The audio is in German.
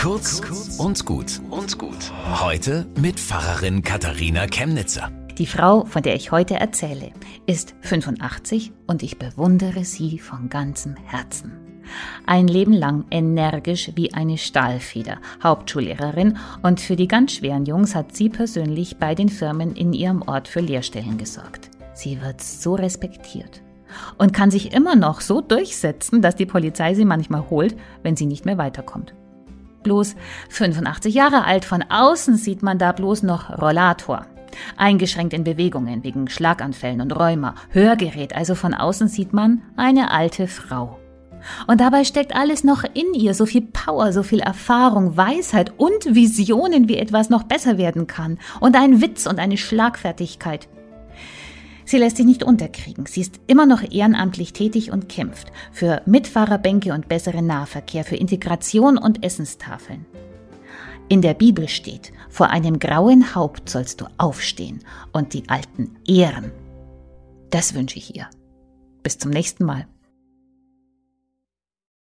Kurz und gut und gut. Heute mit Pfarrerin Katharina Chemnitzer. Die Frau, von der ich heute erzähle, ist 85 und ich bewundere sie von ganzem Herzen. Ein Leben lang energisch wie eine Stahlfeder, Hauptschullehrerin und für die ganz schweren Jungs hat sie persönlich bei den Firmen in ihrem Ort für Lehrstellen gesorgt. Sie wird so respektiert und kann sich immer noch so durchsetzen, dass die Polizei sie manchmal holt, wenn sie nicht mehr weiterkommt. Bloß 85 Jahre alt, von außen sieht man da bloß noch Rollator. Eingeschränkt in Bewegungen wegen Schlaganfällen und Rheuma, Hörgerät, also von außen sieht man eine alte Frau. Und dabei steckt alles noch in ihr, so viel Power, so viel Erfahrung, Weisheit und Visionen, wie etwas noch besser werden kann. Und ein Witz und eine Schlagfertigkeit. Sie lässt sich nicht unterkriegen. Sie ist immer noch ehrenamtlich tätig und kämpft für Mitfahrerbänke und besseren Nahverkehr, für Integration und Essenstafeln. In der Bibel steht, vor einem grauen Haupt sollst du aufstehen und die Alten ehren. Das wünsche ich ihr. Bis zum nächsten Mal.